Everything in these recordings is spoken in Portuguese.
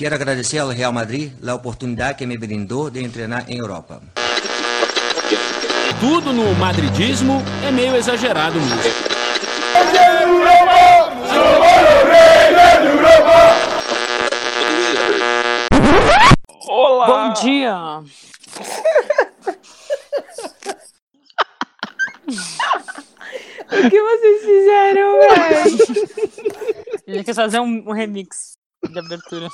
Quero agradecer ao Real Madrid a oportunidade que me brindou de treinar em Europa. Tudo no madridismo é meio exagerado mesmo. Olá! Bom dia! O que vocês fizeram, velho? A gente quer fazer um, um remix de abertura.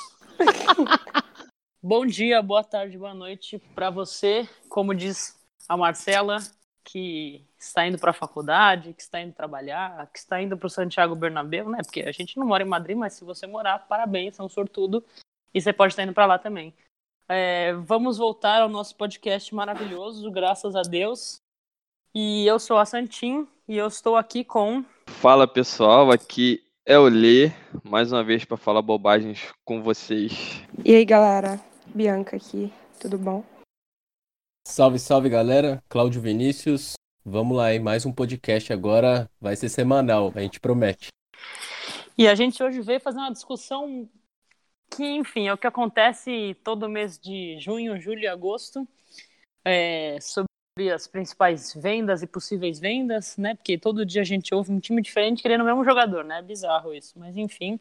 Bom dia, boa tarde, boa noite para você, como diz a Marcela, que está indo para a faculdade, que está indo trabalhar, que está indo para o Santiago Bernabéu, né? Porque a gente não mora em Madrid, mas se você morar, parabéns, é um sortudo e você pode estar indo para lá também. É, vamos voltar ao nosso podcast maravilhoso, graças a Deus. E eu sou a Santim e eu estou aqui com. Fala pessoal, aqui é o Lê, mais uma vez para falar bobagens com vocês. E aí, galera? Bianca aqui, tudo bom? Salve, salve galera, Cláudio Vinícius. Vamos lá, hein? Mais um podcast agora, vai ser semanal, a gente promete. E a gente hoje veio fazer uma discussão que, enfim, é o que acontece todo mês de junho, julho e agosto, é, sobre as principais vendas e possíveis vendas, né? Porque todo dia a gente ouve um time diferente querendo o mesmo jogador, né? É bizarro isso, mas enfim.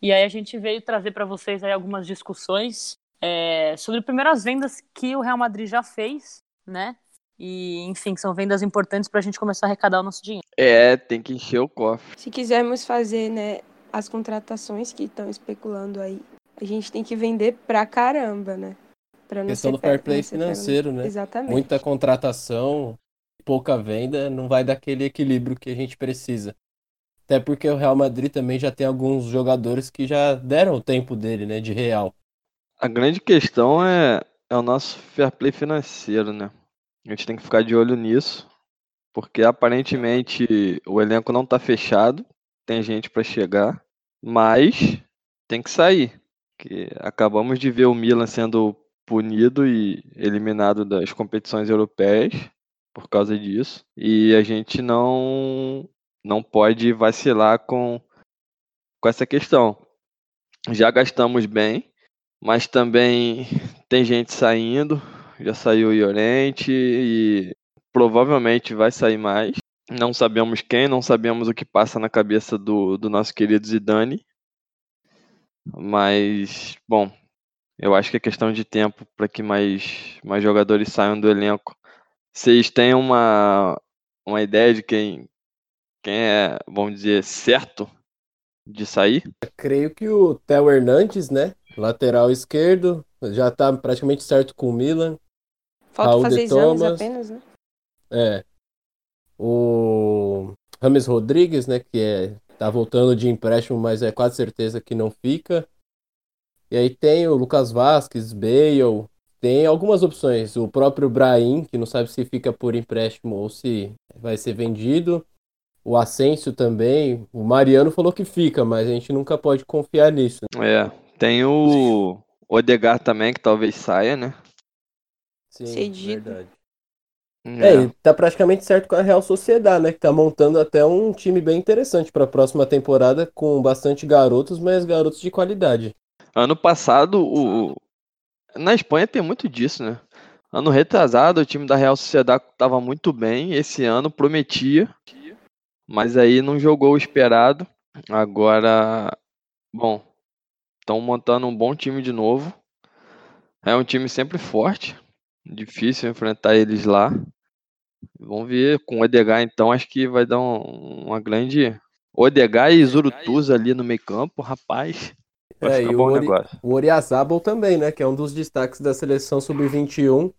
E aí a gente veio trazer para vocês aí algumas discussões é, sobre primeiras vendas que o Real Madrid já fez, né? E, enfim, são vendas importantes para a gente começar a arrecadar o nosso dinheiro. É, tem que encher o cofre. Se quisermos fazer, né, as contratações que estão especulando aí, a gente tem que vender pra caramba, né? Pra não Questão ser do fair play financeiro, né? Exatamente. Muita contratação, pouca venda, não vai dar aquele equilíbrio que a gente precisa. Até porque o Real Madrid também já tem alguns jogadores que já deram o tempo dele, né, de real. A grande questão é, é o nosso fair play financeiro, né? A gente tem que ficar de olho nisso, porque aparentemente o elenco não tá fechado, tem gente para chegar, mas tem que sair. Que acabamos de ver o Milan sendo punido e eliminado das competições europeias por causa disso, e a gente não não pode vacilar com com essa questão. Já gastamos bem, mas também tem gente saindo. Já saiu o Llorente e provavelmente vai sair mais. Não sabemos quem, não sabemos o que passa na cabeça do, do nosso querido Zidane. Mas, bom, eu acho que é questão de tempo para que mais, mais jogadores saiam do elenco. Vocês têm uma, uma ideia de quem, quem é, vamos dizer, certo de sair? Creio que o Theo Hernandes, né, lateral esquerdo, já tá praticamente certo com o Milan. Falta Raul fazer exames apenas, né? É. O Rames Rodrigues, né, que é tá voltando de empréstimo, mas é quase certeza que não fica. E aí tem o Lucas Vasquez, Bale, tem algumas opções. O próprio Brahim, que não sabe se fica por empréstimo ou se vai ser vendido. O Asensio também. O Mariano falou que fica, mas a gente nunca pode confiar nisso. É, tem o Odegar também, que talvez saia, né? Sim, Cedido. verdade. É, ele tá praticamente certo com a Real Sociedade, né? Que tá montando até um time bem interessante para a próxima temporada, com bastante garotos, mas garotos de qualidade. Ano passado, o... na Espanha tem muito disso, né? Ano retrasado, o time da Real Sociedade estava muito bem. Esse ano prometia, mas aí não jogou o esperado. Agora, bom, estão montando um bom time de novo. É um time sempre forte, difícil enfrentar eles lá. Vamos ver com o Odegar, então, acho que vai dar um- uma grande. Odegar e Zurutuza ali no meio-campo, rapaz. É, e bom o Ori-. O Oriazábal também, né? Que é um dos destaques da seleção sub-21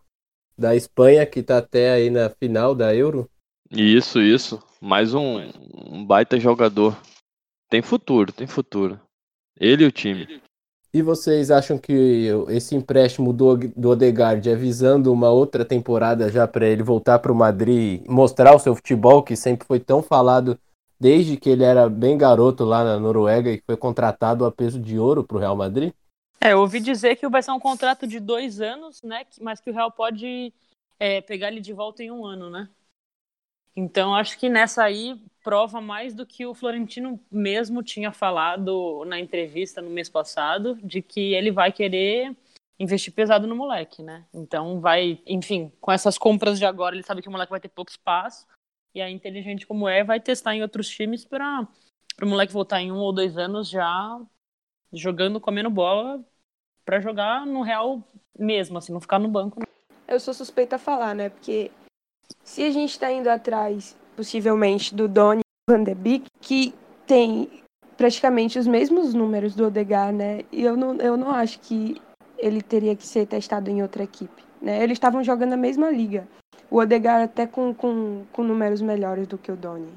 da Espanha, que tá até aí na final da Euro. Isso, isso. Mais um, um baita jogador. Tem futuro, tem futuro. Ele e o time. E vocês acham que esse empréstimo do, do Odegaard é visando uma outra temporada já para ele voltar para o Madrid e mostrar o seu futebol, que sempre foi tão falado desde que ele era bem garoto lá na Noruega e foi contratado a peso de ouro para o Real Madrid? É, eu ouvi dizer que vai ser um contrato de dois anos, né? Mas que o Real pode é, pegar ele de volta em um ano, né? Então acho que nessa aí prova mais do que o Florentino mesmo tinha falado na entrevista no mês passado, de que ele vai querer investir pesado no moleque, né? Então vai, enfim, com essas compras de agora, ele sabe que o moleque vai ter pouco espaço, e a inteligente como é, vai testar em outros times para o moleque voltar em um ou dois anos já jogando, comendo bola, para jogar no Real mesmo, assim, não ficar no banco. Né? Eu sou suspeita a falar, né? Porque se a gente está indo atrás, possivelmente, do Donny Van de Beek, que tem praticamente os mesmos números do Odegar, né? E eu não, eu não acho que ele teria que ser testado em outra equipe, né? Eles estavam jogando na mesma liga. O Odegar até com, com, com números melhores do que o Donny.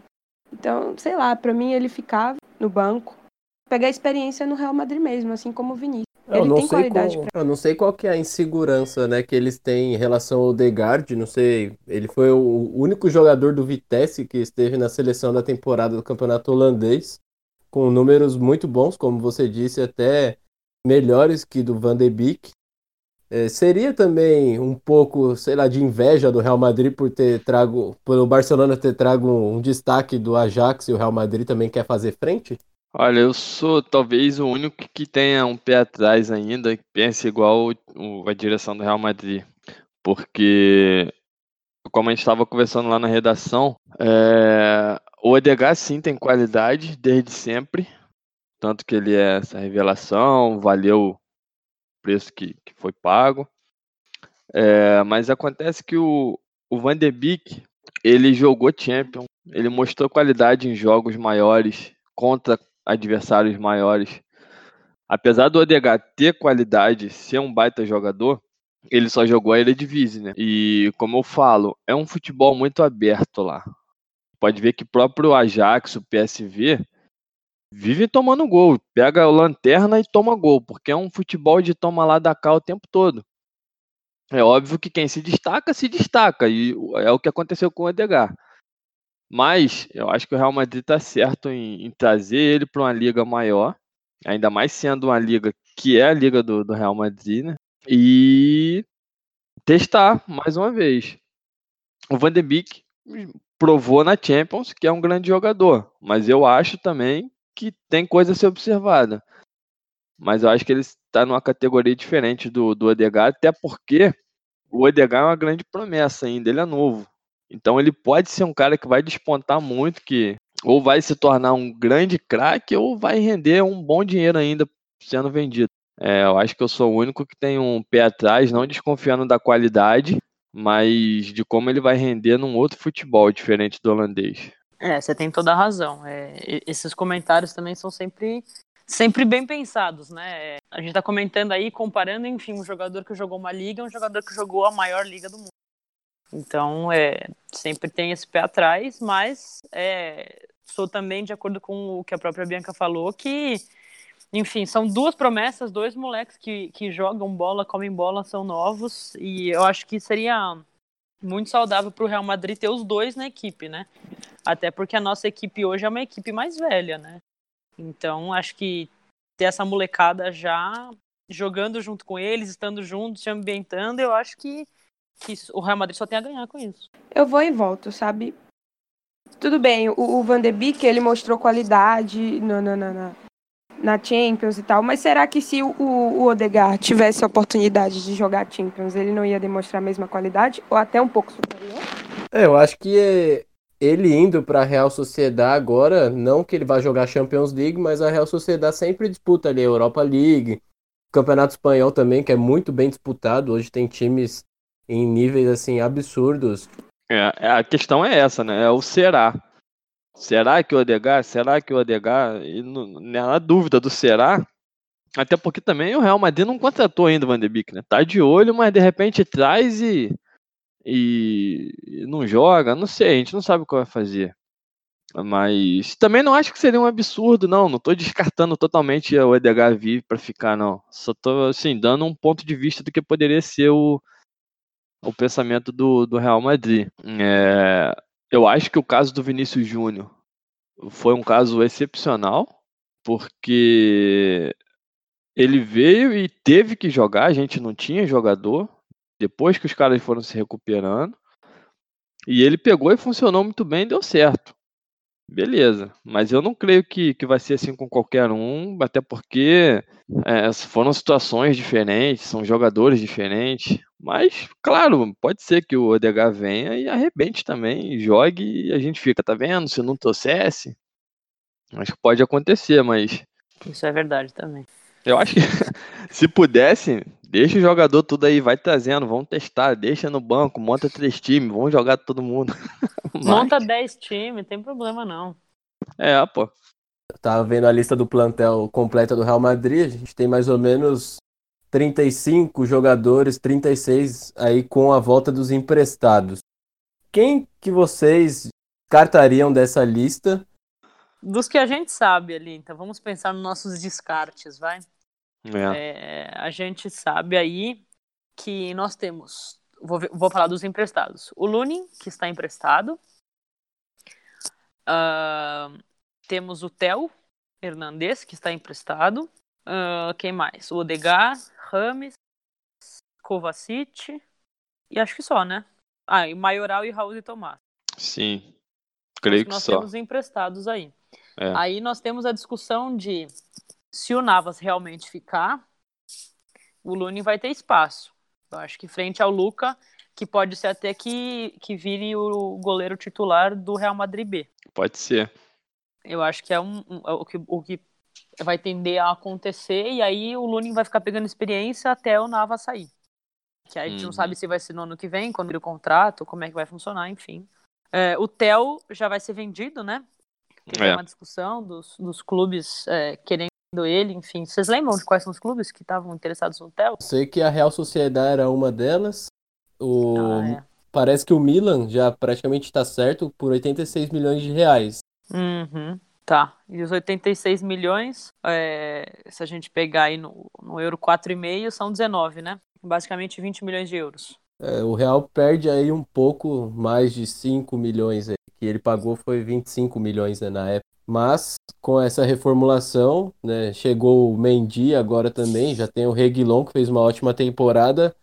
Então, sei lá, para mim ele ficava no banco, pegar experiência no Real Madrid mesmo, assim como o Vinícius. Eu ele não tem sei qual, pra... Eu não sei qual que é a insegurança né, que eles têm em relação ao Odegaard, não sei. Ele foi o único jogador do Vitesse que esteve na seleção da temporada do campeonato holandês, com números muito bons, como você disse, até melhores que do Van de Beek. É, seria também um pouco, sei lá, de inveja do Real Madrid por ter trago, por o Barcelona ter trago um, um destaque do Ajax e o Real Madrid também quer fazer frente? Olha, eu sou talvez o único que tenha um pé atrás ainda, que pense igual o, a direção do Real Madrid. Porque, como a gente estava conversando lá na redação, é, o Edgar sim tem qualidade desde sempre. Tanto que ele é essa revelação, valeu o preço que, que foi pago. É, mas acontece que o, o Van de Beek, ele jogou Champions, ele mostrou qualidade em jogos maiores contra adversários maiores. Apesar do Odegaard ter qualidade, ser um baita jogador, ele só jogou a Eredivisie, né? E como eu falo, é um futebol muito aberto lá. Pode ver que próprio Ajax, o PSV, vive tomando gol. Pega a lanterna e toma gol, porque é um futebol de toma lá da cá o tempo todo. É óbvio que quem se destaca, se destaca. E é o que aconteceu com o Odegaard. Mas eu acho que o Real Madrid está certo em, em, trazer ele para uma liga maior, ainda mais sendo uma liga que é a liga do, do Real Madrid, né? E testar mais uma vez. O Van de Beek provou na Champions que é um grande jogador, mas eu acho também que tem coisa a ser observada. Mas eu acho que ele está numa categoria diferente do, do Odegaard, até porque o Odegaard é uma grande promessa ainda, ele é novo. Então ele pode ser um cara que vai despontar muito, que ou vai se tornar um grande craque ou vai render um bom dinheiro ainda sendo vendido. É, eu acho que eu sou o único que tem um pé atrás, não desconfiando da qualidade, mas de como ele vai render num outro futebol diferente do holandês. É, você tem toda a razão. É, esses comentários também são sempre, sempre bem pensados, né? A gente está comentando aí, comparando, enfim, um jogador que jogou uma liga um jogador que jogou a maior liga do mundo. Então, é, sempre tem esse pé atrás, mas é, sou também de acordo com o que a própria Bianca falou, que, enfim, são duas promessas, dois moleques que, que jogam bola, comem bola, são novos, e eu acho que seria muito saudável para o Real Madrid ter os dois na equipe, né? Até porque a nossa equipe hoje é uma equipe mais velha, né? Então, acho que ter essa molecada já jogando junto com eles, estando juntos, se ambientando, eu acho que que o Real Madrid só tem a ganhar com isso. Eu vou e volto, sabe? Tudo bem, o, o Van de Beek, ele mostrou qualidade na, na, na, na Champions e tal, mas será que se o, o Odegaard tivesse a oportunidade de jogar Champions, ele não ia demonstrar a mesma qualidade? Ou até um pouco superior? É, eu acho que ele indo para a Real Sociedade agora, não que ele vá jogar Champions League, mas a Real Sociedade sempre disputa ali a Europa League, Campeonato Espanhol também, que é muito bem disputado. Hoje tem times em níveis assim absurdos. É, é, a questão é essa, né? É o será. Será que o Odegar? Será que o Odegar? E não, na dúvida do será, até porque também o Real Madrid não contratou ainda o Van de Beek, né? Tá de olho, mas de repente traz e, e, não joga, não sei, a gente não sabe o que vai fazer. Mas também não acho que seria um absurdo, não. Não tô descartando totalmente o Edgar vir para ficar, não. Só tô, assim, dando um ponto de vista do que poderia ser o, o pensamento do, do Real Madrid. É, eu acho que o caso do Vinícius Júnior foi um caso excepcional, porque ele veio e teve que jogar, a gente não tinha jogador, depois que os caras foram se recuperando, e ele pegou e funcionou muito bem, deu certo. beleza. Mas eu não creio que, que vai ser assim com qualquer um, até porque é, foram situações diferentes, são jogadores diferentes. Mas, claro, pode ser que o Odegaard venha e arrebente também, jogue e a gente fica, tá vendo? Se não trouxesse, acho que pode acontecer, mas. Isso é verdade também. Eu acho que se pudesse, deixa o jogador tudo aí, vai trazendo, vamos testar, deixa no banco, monta três times, vamos jogar todo mundo. Monta dez times, tem problema não. É, pô. Eu tava vendo a lista do plantel completa do Real Madrid, a gente tem mais ou menos 35 jogadores, 36 aí com a volta dos emprestados. Quem que vocês cartariam dessa lista? Dos que a gente sabe ali, então vamos pensar nos nossos descartes, vai? É. É, a gente sabe aí que nós temos. Vou, vou falar dos emprestados. O Lunin, que está emprestado. Ah, temos o Theo Hernandes, que está emprestado. Ah, quem mais? O Odegar, Rames, Kovacic. E acho que só, né? Ah, e Maioral e Raul de Tomás. Sim. Creio que nós só. temos emprestados aí. É. Aí nós temos a discussão de se o Navas realmente ficar, o Lune vai ter espaço. Eu acho que frente ao Luca, que pode ser até que, que vire o goleiro titular do Real Madrid B. Pode ser. Eu acho que é um, um- é o, que, o que vai tender a acontecer, e aí o Lunin vai ficar pegando experiência até o Navas sair. Que aí a gente não Uhum. sabe se vai ser no ano que vem, quando ele o contrato, como é que vai funcionar, enfim. É, o Theo já vai ser vendido, né? Tem É. uma discussão dos, dos clubes é, querendo ele, enfim. Vocês lembram de quais são os clubes que estavam interessados no Theo? Sei que a Real Sociedade era uma delas. O... Ah, é. Parece que o Milan já praticamente está certo por 86 milhões de reais. Uhum, tá. E os 86 milhões, é, se a gente pegar aí no, no euro 4,5, são 19, né? Basicamente 20 milhões de euros. É, o Real perde aí um pouco mais de 5 milhões aí, que ele pagou foi 25 milhões né, na época. Mas com essa reformulação, né, chegou o Mendy agora também, já tem o Reguilon que fez uma ótima temporada,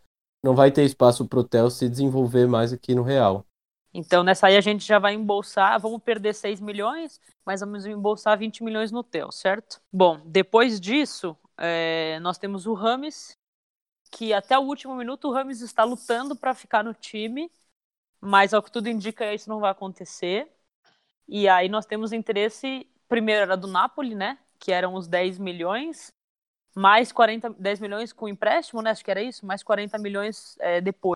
não vai ter espaço pro Theo se desenvolver mais aqui no Real. Então, nessa aí a gente já vai embolsar, vamos perder 6 milhões, mas vamos embolsar 20 milhões no Theo, certo? Bom, depois disso, é, nós temos o Rames, que até o último minuto o Rames está lutando para ficar no time, mas ao que tudo indica isso não vai acontecer. E aí nós temos interesse, primeiro era do Napoli, né? Que eram os 10 milhões, mais 40, 10 milhões com empréstimo, né? Acho que era isso, mais 40 milhões é, depois.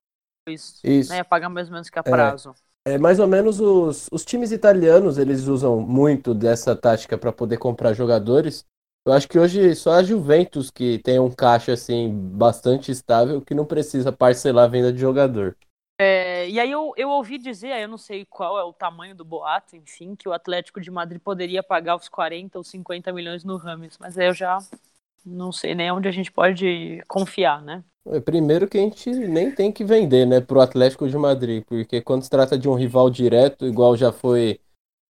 Isso. Né, pagar mais ou menos que a prazo. É mais ou menos os, os times italianos, eles usam muito dessa tática para poder comprar jogadores. Eu acho que hoje só a Juventus que tem um caixa assim bastante estável que não precisa parcelar a venda de jogador. É, e aí eu, eu ouvi dizer, eu não sei qual é o tamanho do boato, enfim, que o Atlético de Madrid poderia pagar os 40 ou 50 milhões no Rames, mas aí eu já não sei nem onde a gente pode confiar, né? É, Primeiro que a gente nem tem que vender, né, pro Atlético de Madrid, porque quando se trata de um rival direto, igual já foi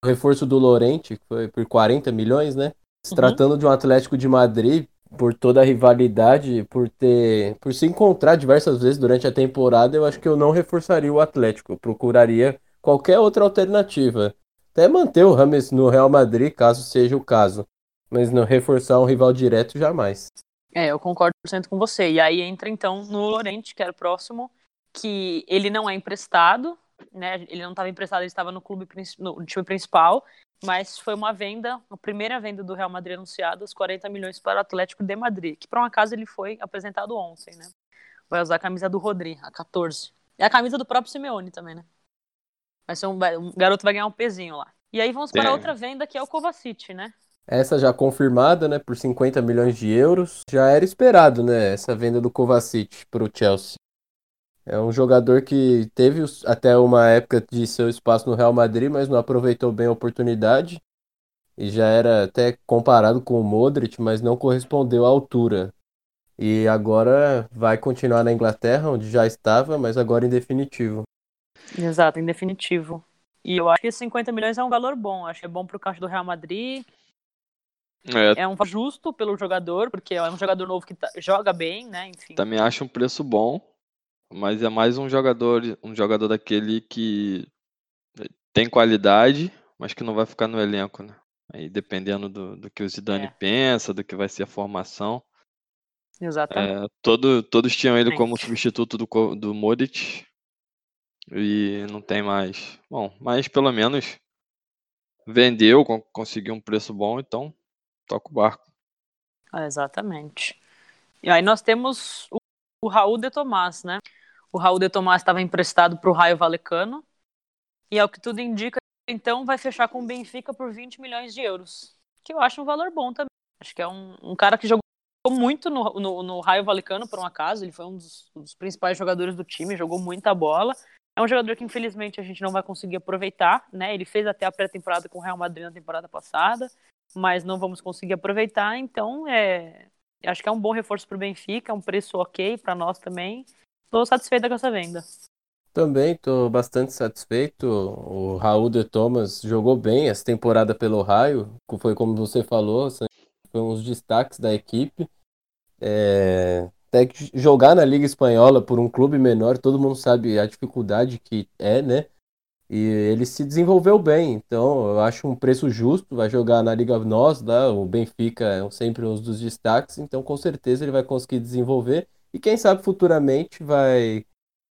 o reforço do Lorente, que foi por 40 milhões, né? Se Uhum. tratando de um Atlético de Madrid, por toda a rivalidade, por ter, por se encontrar diversas vezes durante a temporada, eu acho que eu não reforçaria o Atlético, eu procuraria qualquer outra alternativa. Até manter o Rames no Real Madrid, caso seja o caso, mas não reforçar um rival direto jamais. É, eu concordo 100% com você. E aí entra então no Lorente, que era o próximo, que ele não é emprestado, né? Ele não estava emprestado, ele estava no clube no time principal, mas foi uma venda, a primeira venda do Real Madrid anunciada, os 40 milhões para o Atlético de Madrid, que por um acaso ele foi apresentado ontem, né? Vai usar a camisa do Rodri, a 14. E a camisa do próprio Simeone também, né? Vai ser um, um garoto vai ganhar um pezinho lá. E aí vamos para É. outra venda que é o Kovacic, né? Essa já confirmada, né, por 50 milhões de euros. Já era esperado, né, essa venda do Kovacic para o Chelsea. É um jogador que teve até uma época de seu espaço no Real Madrid, mas não aproveitou bem a oportunidade. E já era até comparado com o Modric, mas não correspondeu à altura. E agora vai continuar na Inglaterra, onde já estava, mas agora em definitivo. Exato, em definitivo. E eu acho que esses 50 milhões é um valor bom. Acho que é bom pro caixa do Real Madrid. É, É um valor justo pelo jogador, porque é um jogador novo que tá- joga bem, né? Enfim. também acho um preço bom, mas é mais um jogador, um jogador daquele que tem qualidade, mas que não vai ficar no elenco, né? Aí dependendo do, do que o Zidane É. pensa, do que vai ser a formação. Exatamente. É, todo, todos tinham ele como substituto do, do Modric. E não tem mais. Bom, mas pelo menos vendeu, con- conseguiu um preço bom, então toca o barco. É, exatamente. E aí nós temos o, o Raul de Tomás, né? O Raul de Tomás estava emprestado para o Raio Valecano. E ao que tudo indica, então vai fechar com o Benfica por 20 milhões de euros. Que eu acho um valor bom também. Acho que é um, um cara que jogou muito no, no, no Raio Valecano, por um acaso. Ele foi um dos, um dos principais jogadores do time, jogou muita bola. É um jogador que infelizmente a gente não vai conseguir aproveitar, né? Ele fez até a pré-temporada com o Real Madrid na temporada passada, mas não vamos conseguir aproveitar. Então, é, acho que é um bom reforço para o Benfica, é um preço ok para nós também. Estou satisfeita com essa venda. Também estou bastante satisfeito. O Raul de Thomas jogou bem essa temporada pelo Raio, foi como você falou, foi um dos destaques da equipe. É, até que jogar na Liga Espanhola por um clube menor, todo mundo sabe a dificuldade que é, né? E ele se desenvolveu bem, então eu acho um preço justo. Vai jogar na Liga Nós, o Benfica é sempre um dos destaques, então com certeza ele vai conseguir desenvolver. E quem sabe futuramente vai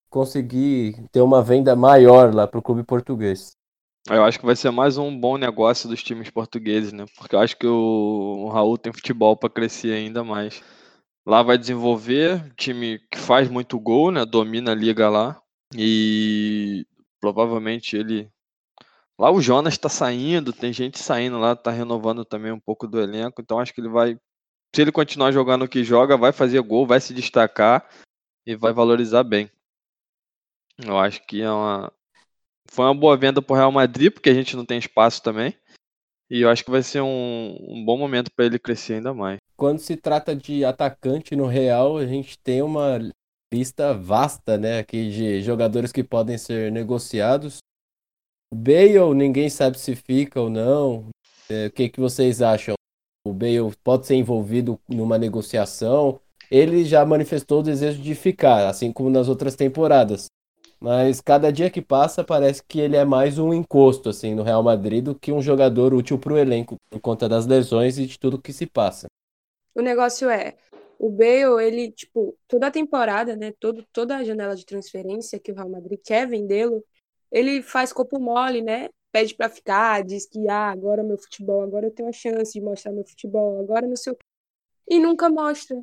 conseguir ter uma venda maior lá para o clube português. Eu acho que vai ser mais um bom negócio dos times portugueses, né? Porque eu acho que o, o Raul tem futebol para crescer ainda mais. Lá vai desenvolver, time que faz muito gol, né? Domina a liga lá. E provavelmente ele. Lá o Jonas está saindo, tem gente saindo lá, tá renovando também um pouco do elenco. Então acho que ele vai. Se ele continuar jogando o que joga, vai fazer gol, vai se destacar e vai valorizar bem. Eu acho que é uma, foi uma boa venda para o Real Madrid, porque a gente não tem espaço também. E eu acho que vai ser um, um bom momento para ele crescer ainda mais. Quando se trata de atacante no Real, a gente tem uma lista vasta, né, aqui de jogadores que podem ser negociados. Bale, ninguém sabe se fica ou não. É, o que, que vocês acham? O Bale pode ser envolvido numa negociação. Ele já manifestou o desejo de ficar, assim como nas outras temporadas. Mas cada dia que passa parece que ele é mais um encosto assim no Real Madrid do que um jogador útil para o elenco por conta das lesões e de tudo que se passa. O negócio é, o Bale, ele, tipo, toda a temporada, né, todo, toda a janela de transferência que o Real Madrid quer vendê-lo, ele faz corpo mole, né? Pede para ficar, diz que ah, agora meu futebol, agora eu tenho a chance de mostrar meu futebol, agora não sei o quê. E nunca mostra.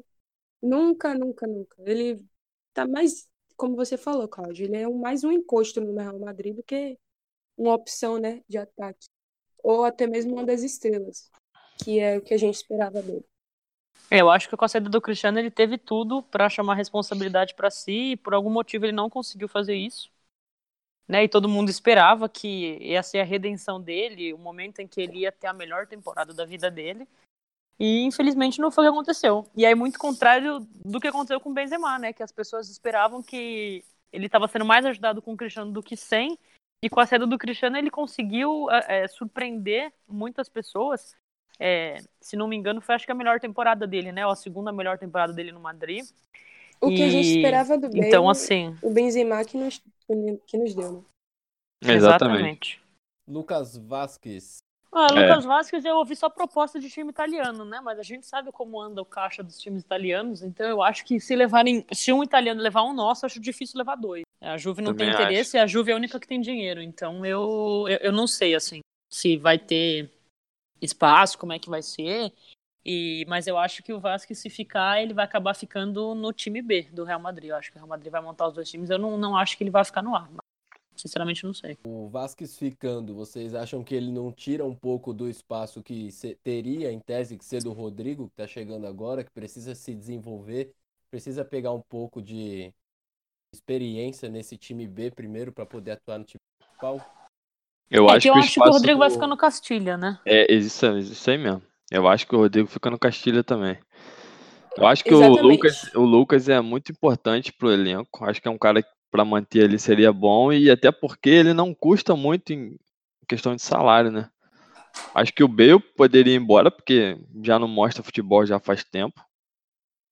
Nunca, nunca, nunca. Ele tá mais como você falou, Cláudio, ele é mais um encosto no Real Madrid do que uma opção, né, de ataque. Ou até mesmo uma das estrelas, que é o que a gente esperava dele. Eu acho que com a saída do Cristiano ele teve tudo para chamar responsabilidade para si e por algum motivo ele não conseguiu fazer isso. Né? E todo mundo esperava que ia ser a redenção dele, o momento em que ele ia ter a melhor temporada da vida dele. E infelizmente não foi o que aconteceu. E aí muito contrário do que aconteceu com o Benzema, né? Que as pessoas esperavam que ele estava sendo mais ajudado com o Cristiano do que sem. E com a saída do Cristiano ele conseguiu é, surpreender muitas pessoas. É, se não me engano, foi acho que a melhor temporada dele, né? Ou a segunda melhor temporada dele no Madrid. O que e... a gente esperava do Bale, então, assim, o Benzema que nos, que nos deu, né? Exatamente. Lucas Vasquez. Ah, Lucas é. Vasquez, eu ouvi só proposta de time italiano, né? Mas a gente sabe como anda o caixa dos times italianos, então eu acho que se levarem, se um italiano levar um nosso, acho difícil levar dois. A Juve não Também tem interesse, acho. a Juve é a única que tem dinheiro, então eu, eu, eu não sei assim se vai ter espaço, como é que vai ser. E, mas eu acho que o Vasquez, se ficar, ele vai acabar ficando no time B do Real Madrid. Eu acho que o Real Madrid vai montar os dois times. Eu não, não acho que ele vai ficar no A. Sinceramente, não sei. O Vasquez ficando, vocês acham que ele não tira um pouco do espaço que teria, em tese, que ser do Rodrigo, que tá chegando agora, que precisa se desenvolver, precisa pegar um pouco de experiência nesse time B primeiro para poder atuar no time principal? Eu é acho que eu que, acho que o Rodrigo do... vai ficar no Castilha, né? É, isso, isso aí mesmo. Eu acho que o Rodrigo fica no Castilha também. Eu acho que o Lucas, o Lucas é muito importante pro elenco. Acho que é um cara que para manter ele seria bom e até porque ele não custa muito em questão de salário, né? Acho que o Bale poderia ir embora porque já não mostra futebol já faz tempo.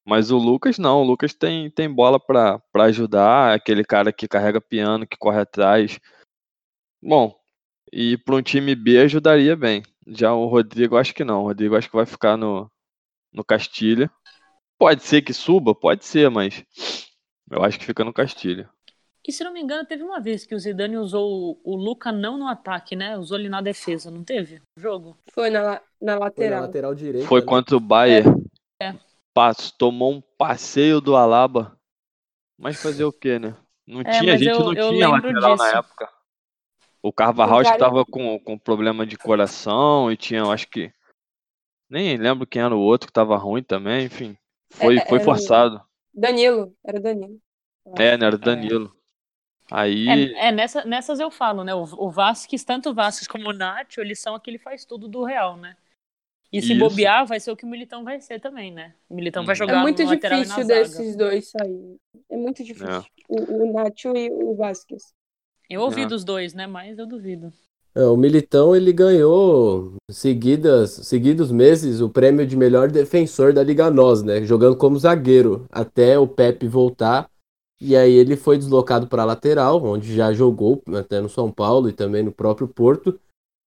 Mas o Lucas não, o Lucas tem, tem bola para ajudar, aquele cara que carrega piano, que corre atrás. Bom, E para um time B ajudaria bem. Já o Rodrigo, acho que não. O Rodrigo acho que vai ficar no, no Castilha. Pode ser que suba, pode ser, mas eu acho que fica no Castilha. E se não me engano, teve uma vez que o Zidane usou o Luca não no ataque, né? Usou ele na defesa, não teve? O jogo? Foi na, na Foi na lateral. lateral direita. Foi né? contra o Bayern. É. Passo, tomou um passeio do Alaba. Mas fazer o quê, né? Não É, tinha, a gente eu- não eu tinha lateral na disso. época. O Carvajal estava com, com problema de coração e tinha, eu acho que. Nem lembro quem era o outro que estava ruim também, enfim. Foi, É, foi forçado. Danilo, era o Danilo. É, né? Era o Danilo. Aí. É, é, nessa, nessas eu falo, né? O, o Vasquez, tanto o Vasquez como o Nacho, eles são aquele faz tudo do Real, né? E se Isso. bobear, vai ser o que o Militão vai ser também, né? O Militão vai Hum. jogar É muito no lateral e na difícil zaga. desses dois sair. É muito difícil. É. O, o Nacho e o Vasquez. Eu ouvi É. dos dois, né? Mas eu duvido. É, o Militão ele ganhou seguidas, seguidos meses o prêmio de melhor defensor da Liga NOS, né? Jogando como zagueiro até o Pepe voltar. E aí ele foi deslocado para a lateral, onde já jogou até no São Paulo e também no próprio Porto.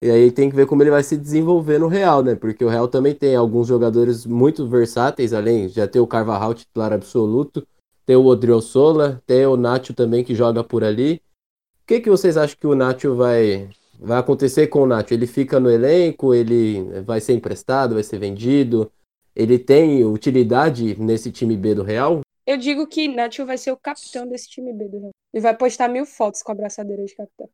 E aí tem que ver como ele vai se desenvolver no Real, né? Porque o Real também tem alguns jogadores muito versáteis, além já ter o Carvajal titular absoluto, tem o Odriozola, tem o Nacho também que joga por ali. O que, que vocês acham que o Nacho vai, vai acontecer com o Nacho? Ele fica no elenco? Ele vai ser emprestado? Vai ser vendido? Ele tem utilidade nesse time B do Real? Eu digo que Nacho vai ser o capitão desse time B do Real. Ele vai postar mil fotos com a braçadeira de capitão.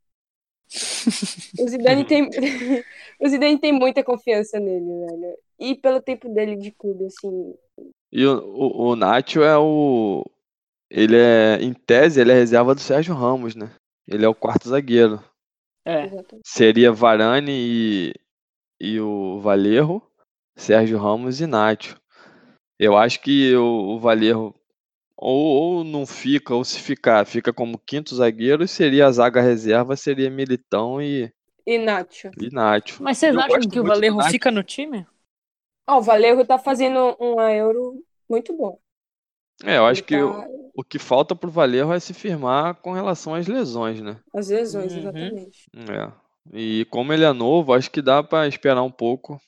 O Zidane tem, o Zidane tem muita confiança nele, velho. E pelo tempo dele de clube, assim. E o, o, o Nacho é o. Ele é, em tese, ele é reserva do Sérgio Ramos, né? Ele é o quarto zagueiro. É. Seria Varane e, e o Valerro, Sérgio Ramos e Nacho. Eu acho que o, o Valerro ou, ou não fica, ou se ficar, fica como quinto zagueiro, e seria a zaga reserva, seria Militão e, E Nacho. e Nacho. Mas vocês Eu acham que o Valerro fica no time? Ó, o Valerro tá fazendo uma Euro muito boa. É, eu acho Ele que tá- o, o que falta pro Valerro é se firmar com relação às lesões, né? As lesões, Uhum. exatamente. É. E como ele é novo, acho que dá pra esperar um pouco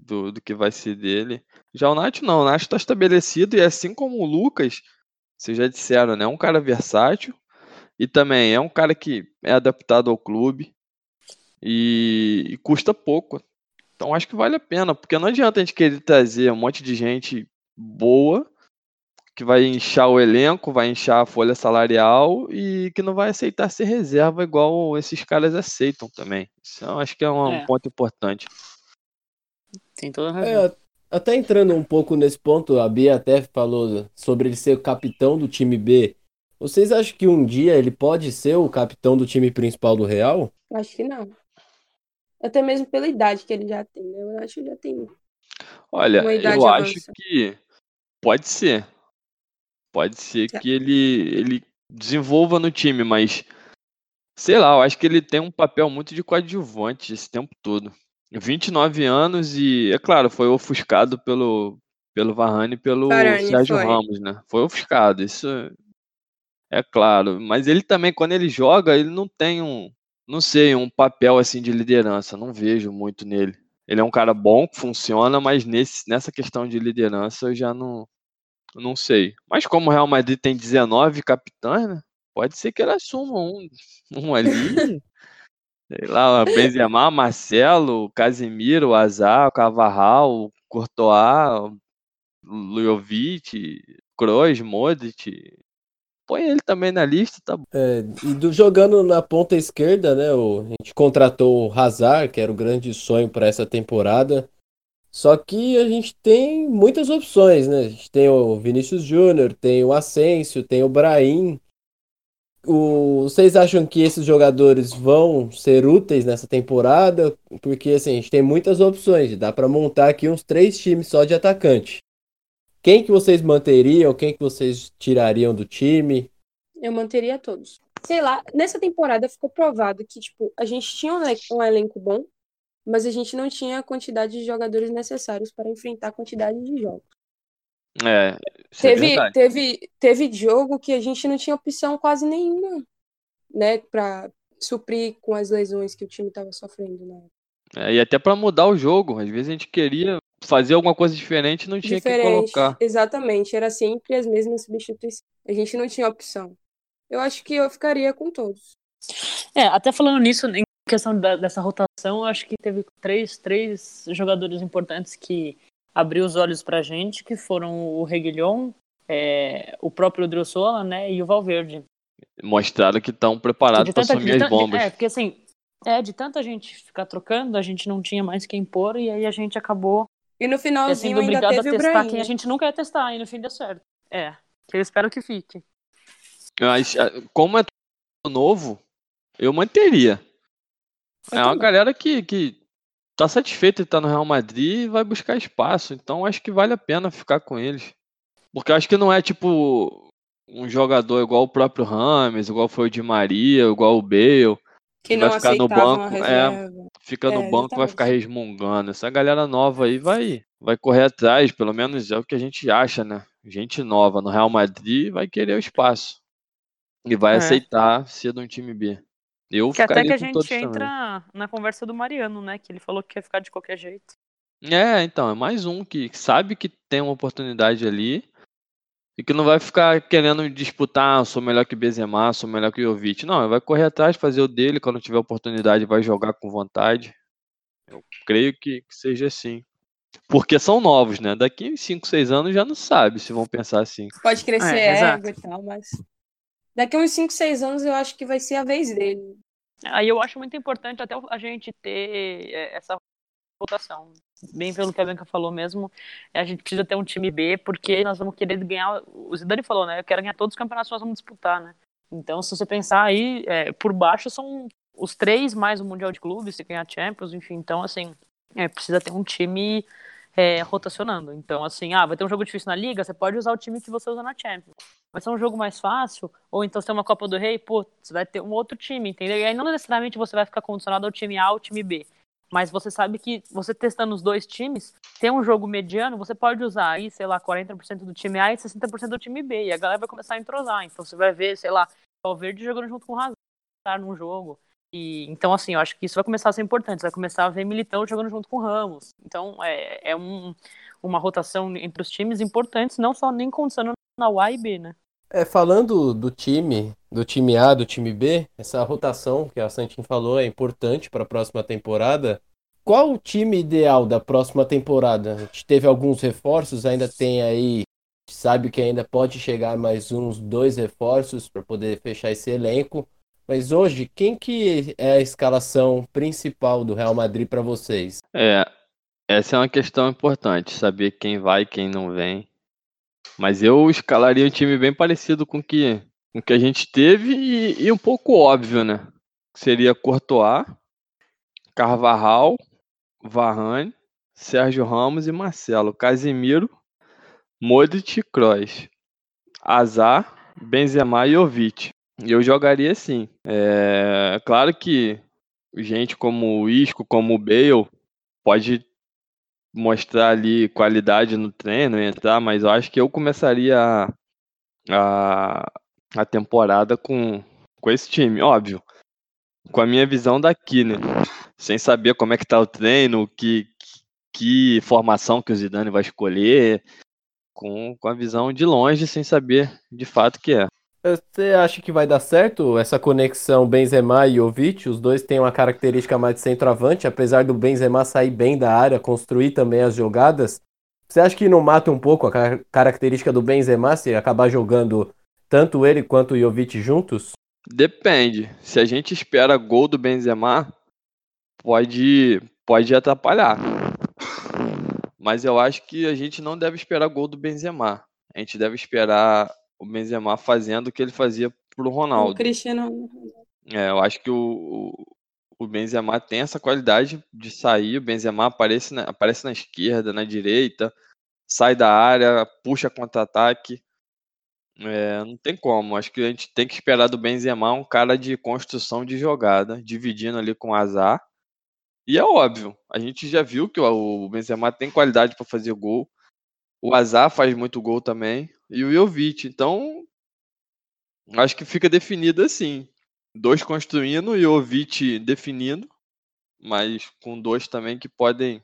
do, do que vai ser dele. Já o Nacho não, o Nacho tá estabelecido e assim como o Lucas, vocês já disseram, né? É um cara versátil e também é um cara que é adaptado ao clube e, e custa pouco. Então acho que vale a pena, porque não adianta a gente querer trazer um monte de gente boa que vai inchar o elenco, vai inchar a folha salarial e que não vai aceitar ser reserva igual esses caras aceitam também. Isso eu acho que é um É. ponto importante. Tem toda a razão. É, até entrando um pouco nesse ponto, a Bia até falou sobre ele ser o capitão do time B. Vocês acham que um dia ele pode ser o capitão do time principal do Real? Acho que não. Até mesmo pela idade que ele já tem, né? Eu acho que ele já tem. Olha, Uma idade eu acho avança. que pode ser. Pode ser que ele, ele desenvolva no time, mas sei lá, eu acho que ele tem um papel muito de coadjuvante esse tempo todo. 29 anos e, é claro, foi ofuscado pelo, pelo Varane e pelo Varane, Sérgio foi. Ramos, né? Foi ofuscado, isso é claro. Mas ele também, quando ele joga, ele não tem um, não sei, um papel assim de liderança. Não vejo muito nele. Ele é um cara bom, que funciona, mas nesse, nessa questão de liderança eu já não, não sei. Mas como o Real Madrid tem 19 capitães, né? Pode ser que ele assuma um, um ali. sei lá, o Benzema, Marcelo, Casemiro, Azar, Cavarral, Courtois, Lujovic, Kroos, Modric. Põe ele também na lista, tá bom. É, e do, jogando na ponta esquerda, né? O, a gente contratou o Hazard, que era o grande sonho para essa temporada. Só que a gente tem muitas opções, né? A gente tem o Vinícius Júnior, tem o Asensio, tem o Brahim. O, vocês acham que esses jogadores vão ser úteis nessa temporada? Porque assim, a gente tem muitas opções. Dá para montar aqui uns três times só de atacante. Quem que vocês manteriam? Quem que vocês tirariam do time? Eu manteria todos. Sei lá, nessa temporada ficou provado que, tipo, a gente tinha um, ele- elenco bom, mas a gente não tinha a quantidade de jogadores necessários para enfrentar a quantidade de jogos. É, é Teve, verdade. teve, teve jogo que a gente não tinha opção quase nenhuma, né? Pra, suprir com as lesões que o time estava sofrendo, né? É, e até para mudar o jogo, às vezes a gente queria fazer alguma coisa diferente e não tinha Diferente, que colocar. exatamente, era sempre as mesmas substituições. A gente não tinha opção. Eu acho que eu ficaria com todos. É, até falando nisso, questão da- dessa rotação, eu acho que teve três, três jogadores importantes que abriu os olhos pra gente, que foram o Reguilhon, é, o próprio Drossola, né, e o Valverde. Mostraram que estão preparados para assumir as bombas. É, porque assim, é, de tanta gente ficar trocando, a gente não tinha mais quem pôr, e aí a gente acabou E no sendo finalzinho ainda obrigado a testar quem a gente nunca ia testar, e no fim deu certo. É, que eu espero que fique. Mas ah, como é novo, eu manteria. É uma também. galera que, que tá satisfeita de estar no Real Madrid e vai buscar espaço. Então acho que vale a pena ficar com eles. Porque acho que não é tipo um jogador igual o próprio Rames, igual foi o Di Maria, igual o Bale, que vai não ficar no banco, é. fica no É, banco e vai ficar exatamente. resmungando. Essa galera nova aí vai, vai correr atrás, pelo menos é o que a gente acha, né? Gente nova no Real Madrid vai querer o espaço. E vai É. aceitar ser de um time B. Eu Que até que a gente todos também. entra na conversa do Mariano, né, que ele falou que ia ficar de qualquer jeito. É, então, é mais um que sabe que tem uma oportunidade ali e que não vai ficar querendo disputar, "Ah, sou melhor que Benzema, sou melhor que Jovic. Não, ele vai correr atrás, fazer o dele, quando tiver oportunidade vai jogar com vontade. Eu creio que, que seja assim. Porque são novos, né? Daqui uns 5, 6 anos já não sabe se vão pensar assim. Pode crescer É, ego e tal, mas daqui a uns 5, 6 anos eu acho que vai ser a vez dele. Aí eu acho muito importante até a gente ter é, essa rotação. Bem pelo que a Bianca falou mesmo, a gente precisa ter um time B, porque nós vamos querer ganhar. O Zidane falou, né? Eu quero ganhar todos os campeonatos que nós vamos disputar, né? Então, se você pensar aí, é, por baixo são os três mais o Mundial de Clubes, se ganhar Champions, enfim. Então, assim, é, precisa ter um time é, rotacionando. Então, assim, ah, vai ter um jogo difícil na Liga, você pode usar o time que você usa na Champions. Vai ser um jogo mais fácil, ou então você tem uma Copa do Rei, pô, você vai ter um outro time, entendeu? E aí não necessariamente você vai ficar condicionado ao time A ou time B. Mas você sabe que você testando os dois times, tem um jogo mediano, você pode usar aí, sei lá, 40% do time A e 60% do time B. E a galera vai começar a entrosar. Então você vai ver, sei lá, o Verde jogando junto com o Hazard num jogo. E, então, assim, eu acho que isso vai começar a ser importante. Você vai começar a ver Militão jogando junto com Ramos. Então, é, é um, uma rotação entre os times importantes, não só nem condicionando na A e B, né? É, falando do time, do time A, do time B, essa rotação que a Santin falou é importante para a próxima temporada. Qual o time ideal da próxima temporada? A gente teve alguns reforços, ainda tem aí, sabe que ainda pode chegar mais uns dois reforços para poder fechar esse elenco. Mas hoje, quem que é a escalação principal do Real Madrid para vocês? É, essa é uma questão importante, saber quem vai e quem não vem. Mas eu escalaria um time bem parecido com o que, com que a gente teve e, e um pouco óbvio, né? Seria Courtois, Carvajal, Varane, Sérgio Ramos e Marcelo. Casimiro, Modric e Kroos. Azar, Benzema e Jovic. E eu jogaria assim. É claro que gente como o Isco, como o Bale, pode mostrar ali qualidade no treino, entrar, mas eu acho que eu começaria a, a, a temporada com, com esse time, óbvio. Com a minha visão daqui, né? Sem saber como é que tá o treino, que, que formação que o Zidane vai escolher, com, com a visão de longe, sem saber de fato que é. Você acha que vai dar certo essa conexão Benzema e Jovic? Os dois têm uma característica mais de centroavante, apesar do Benzema sair bem da área, construir também as jogadas. Você acha que não mata um pouco a car característica do Benzema se acabar jogando tanto ele quanto o Jovic juntos? Depende. Se a gente espera gol do Benzema, pode, pode atrapalhar. Mas eu acho que a gente não deve esperar gol do Benzema. A gente deve esperar o Benzema fazendo o que ele fazia pro O Ronaldo. Cristiano. É, eu acho que o, o, o Benzema tem essa qualidade de sair. O Benzema aparece na, aparece na esquerda, na direita, sai da área, puxa contra-ataque. É, não tem como. Acho que a gente tem que esperar do Benzema um cara de construção de jogada, dividindo ali com o Azar. E é óbvio, a gente já viu que o o Benzema tem qualidade para fazer gol. O Azar faz muito gol também. E o Jovic. Então, acho que fica definido assim. dois construindo e o Jovic definindo, mas com dois também que podem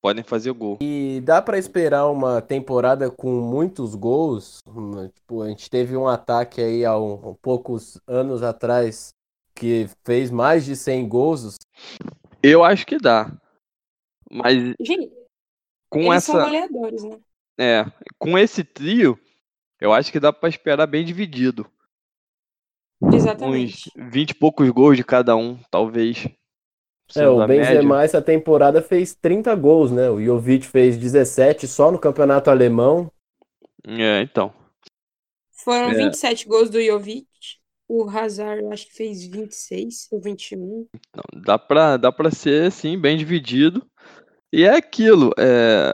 podem fazer gol. E dá para esperar uma temporada com muitos gols? Tipo, a gente teve um ataque aí há um, um poucos anos atrás que fez mais de 100 gols. Eu acho que dá. Mas Gente, com eles essa são goleadores, né? É, com esse trio, eu acho que dá pra esperar bem dividido. Exatamente. Uns 20 e poucos gols de cada um, talvez. É, o média. Benzema essa temporada fez 30 gols, né? O Jovic fez 17 só no campeonato alemão. É, então. Foram É. 27 gols do Jovic. O Hazard, eu acho que fez 26 ou 21. Não, dá pra, dá pra ser, sim, bem dividido. E é aquilo, é,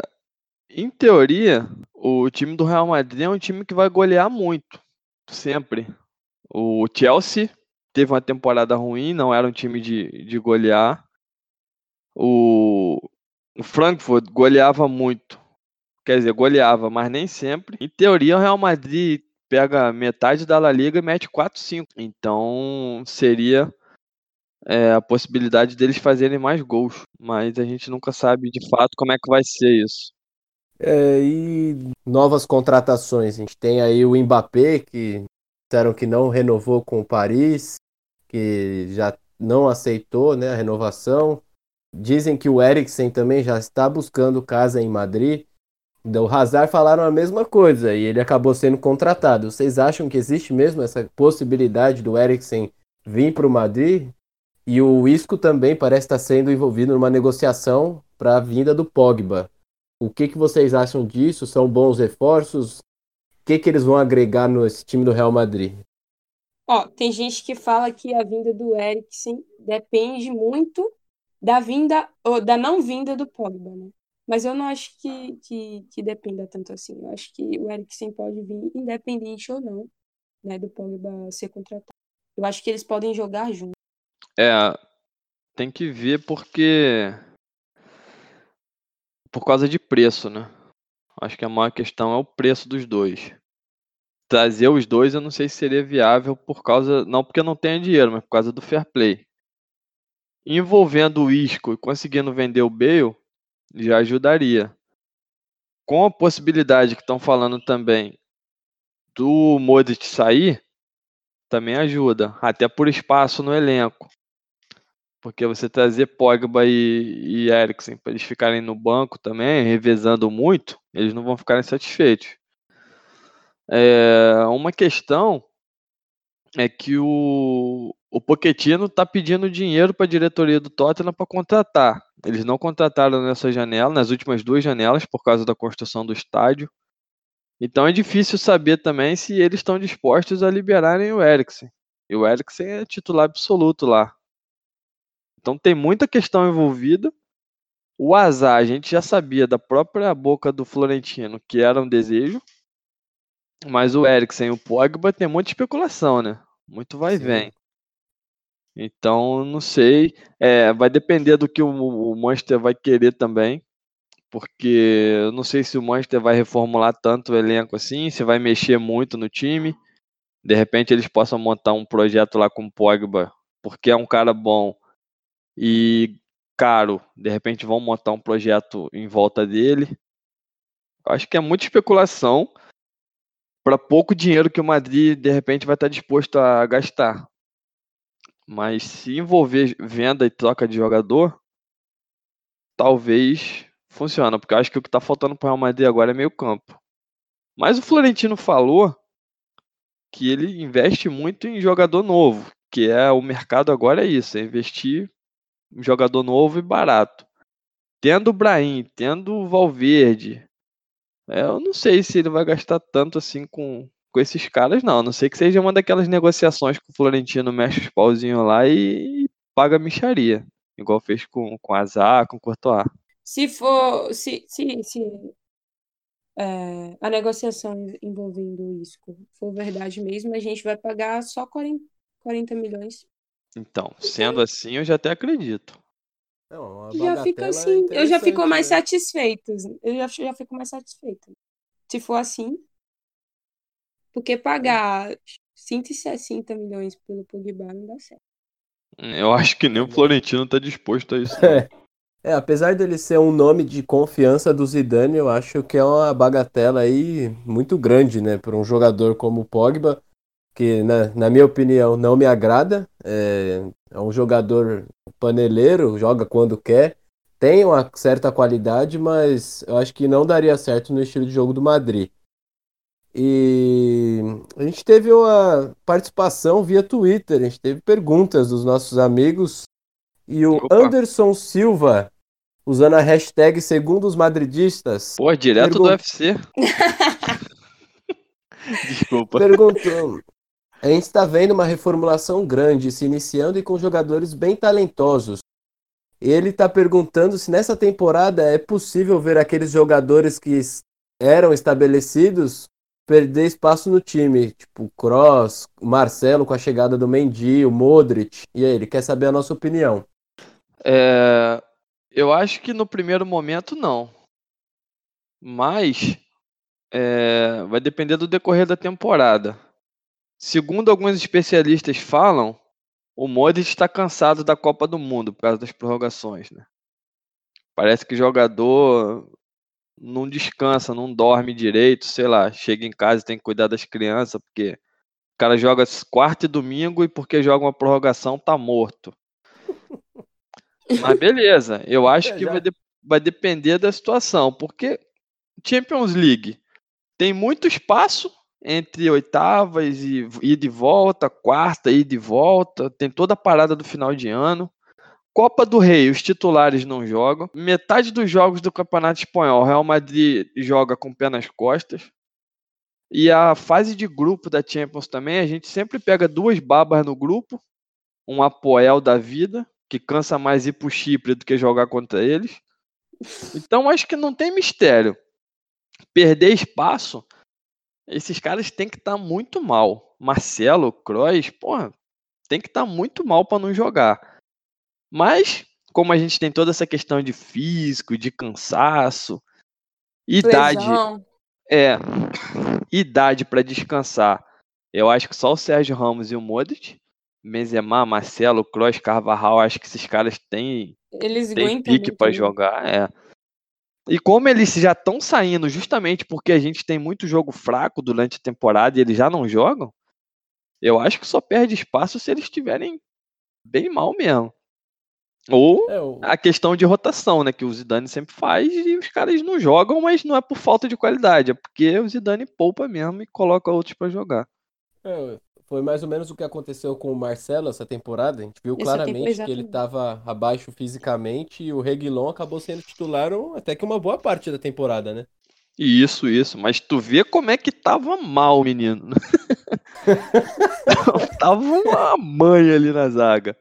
em teoria, o time do Real Madrid é um time que vai golear muito, sempre. O Chelsea teve uma temporada ruim, não era um time de, de golear. O, o Frankfurt goleava muito, quer dizer, goleava, mas nem sempre. Em teoria, o Real Madrid pega metade da La Liga e mete 4-5. Então, seria é, a possibilidade deles fazerem mais gols, mas a gente nunca sabe de fato como é que vai ser isso. É, e novas contratações. A gente tem aí o Mbappé, que disseram que não renovou com o Paris, que já não aceitou né, a renovação. Dizem que o Eriksen também já está buscando casa em Madrid. O Hazard falaram a mesma coisa e ele acabou sendo contratado. Vocês acham que existe mesmo essa possibilidade do Eriksen vir para o Madrid? E o Isco também parece estar sendo envolvido numa negociação para a vinda do Pogba. O que, que vocês acham disso? São bons reforços? O que, que eles vão agregar nesse time do Real Madrid? Ó, tem gente que fala que a vinda do Eriksen depende muito da vinda ou da não vinda do Pogba, né? Mas eu não acho que, que, que dependa tanto assim. Eu acho que o Eriksen pode vir independente ou não, né, do Pogba ser contratado. Eu acho que eles podem jogar juntos. É, tem que ver porque por causa de preço, né? Acho que a maior questão é o preço dos dois. Trazer os dois eu não sei se seria viável por causa, não porque não tenha dinheiro, mas por causa do fair play. Envolvendo o Isco e conseguindo vender o Bale, já ajudaria. Com a possibilidade que estão falando também do Modric sair, também ajuda, até por espaço no elenco. Porque você trazer Pogba e, e Eriksen para eles ficarem no banco também, revezando muito, eles não vão ficar insatisfeitos. É, uma questão é que o, o Pochettino está pedindo dinheiro para a diretoria do Tottenham para contratar. Eles não contrataram nessa janela, nas últimas duas janelas, por causa da construção do estádio. Então é difícil saber também se eles estão dispostos a liberarem o Eriksen. E o Eriksen é titular absoluto lá. Então tem muita questão envolvida. O azar, a gente já sabia da própria boca do Florentino que era um desejo. Mas o Eriksen e o Pogba tem muita especulação, né? Muito vai e vem. Então, não sei. É, vai depender do que o, o Manchester vai querer também. Porque eu não sei se o Manchester vai reformular tanto o elenco assim, se vai mexer muito no time. De repente eles possam montar um projeto lá com o Pogba, porque é um cara bom e caro. De repente vão montar um projeto em volta dele. Acho que é muita especulação para pouco dinheiro que o Madrid de repente vai estar disposto a gastar. Mas se envolver venda e troca de jogador, talvez funcione, porque eu acho que o que está faltando para o Real Madrid agora é meio campo. Mas o Florentino falou que ele investe muito em jogador novo, que é o mercado agora é isso, é investir jogador novo e barato. Tendo o Brahim, tendo o Valverde, é, eu não sei se ele vai gastar tanto assim com, com esses caras, não. A não sei que seja uma daquelas negociações que o Florentino mexe os pauzinhos lá e, e paga micharia. Igual fez com, com Azar, com Courtois. Se for. Se, se, se é, a negociação envolvendo o Isco for verdade mesmo, a gente vai pagar só 40, 40 milhões. Então, sendo assim, eu já até acredito. Não, já fica assim, eu já fico mais né? satisfeito. Eu já, já fico mais satisfeito. Se for assim. Porque pagar 160 milhões pelo Pogba não dá certo. Eu acho que nem o Florentino tá disposto a isso. É. É, apesar dele ser um nome de confiança do Zidane, eu acho que é uma bagatela aí muito grande, né, para um jogador como o Pogba, que na, na minha opinião não me agrada. É, é um jogador paneleiro, joga quando quer, tem uma certa qualidade, mas eu acho que não daria certo no estilo de jogo do Madrid. E a gente teve uma participação via Twitter, a gente teve perguntas dos nossos amigos. E o Opa. Anderson Silva, usando a hashtag segundo os madridistas, Pô, direto do Pergun- UFC. Desculpa. perguntou: A gente está vendo uma reformulação grande se iniciando e com jogadores bem talentosos. Ele está perguntando se nessa temporada é possível ver aqueles jogadores que eram estabelecidos perder espaço no time, tipo o Marcelo com a chegada do Mendy, o Modric. E aí, ele quer saber a nossa opinião. É, eu acho que no primeiro momento não. Mas é, vai depender do decorrer da temporada. Segundo alguns especialistas falam, o Modric está cansado da Copa do Mundo por causa das prorrogações, né? Parece que o jogador não descansa, não dorme direito, sei lá, chega em casa e tem que cuidar das crianças, porque o cara joga quarta e domingo e porque joga uma prorrogação tá morto. Mas beleza, eu acho É, que já- vai, de- vai depender da situação, porque Champions League tem muito espaço entre oitavas e ida e volta, quarta, e volta, tem toda a parada do final de ano. Copa do Rei, os titulares não jogam. Metade dos jogos do Campeonato Espanhol, o Real Madrid joga com o pé nas costas. E a fase de grupo da Champions também, a gente sempre pega duas babas no grupo, um Apoel da vida, que cansa mais ir pro Chipre do que jogar contra eles. Então acho que não tem mistério. Perder espaço, esses caras têm que estar muito mal. Marcelo, Kroos, porra, tem que estar muito mal para não jogar. Mas, como a gente tem toda essa questão de físico, de cansaço, idade, Lesão. é, idade para descansar. Eu acho que só o Sérgio Ramos e o Modric, Benzema, Marcelo, Kroos, Carvajal, acho que esses caras têm Eles aguentam pique para né? jogar, é. E como eles já estão saindo justamente porque a gente tem muito jogo fraco durante a temporada e eles já não jogam, eu acho que só perde espaço se eles estiverem bem mal mesmo. Ou É, o- a questão de rotação, né, que o Zidane sempre faz e os caras não jogam, mas não é por falta de qualidade, é porque o Zidane poupa mesmo e coloca outros para jogar. é, foi mais ou menos o que aconteceu com o Marcelo essa temporada. A gente viu Essa claramente tempo- que ele estava abaixo fisicamente e o Reguilon acabou sendo titular um- até que uma boa parte da temporada, né? Isso, isso, mas tu vê como é que tava mal, menino. tava uma mãe ali na zaga.